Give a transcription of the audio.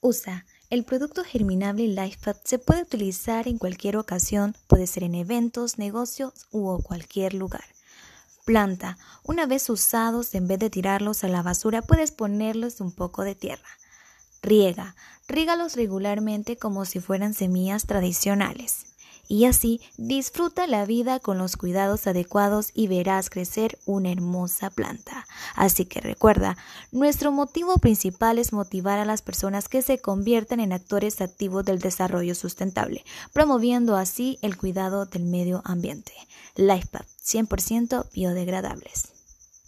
USA. El producto germinable LifePad se puede utilizar en cualquier ocasión, puede ser en eventos, negocios u cualquier lugar. Planta. Una vez usados, en vez de tirarlos a la basura, puedes ponerlos un poco de tierra. Riega. Rígalos regularmente como si fueran semillas tradicionales y así disfruta la vida con los cuidados adecuados y verás crecer una hermosa planta. Así que recuerda, nuestro motivo principal es motivar a las personas que se conviertan en actores activos del desarrollo sustentable, promoviendo así el cuidado del medio ambiente. LifePath 100% biodegradables.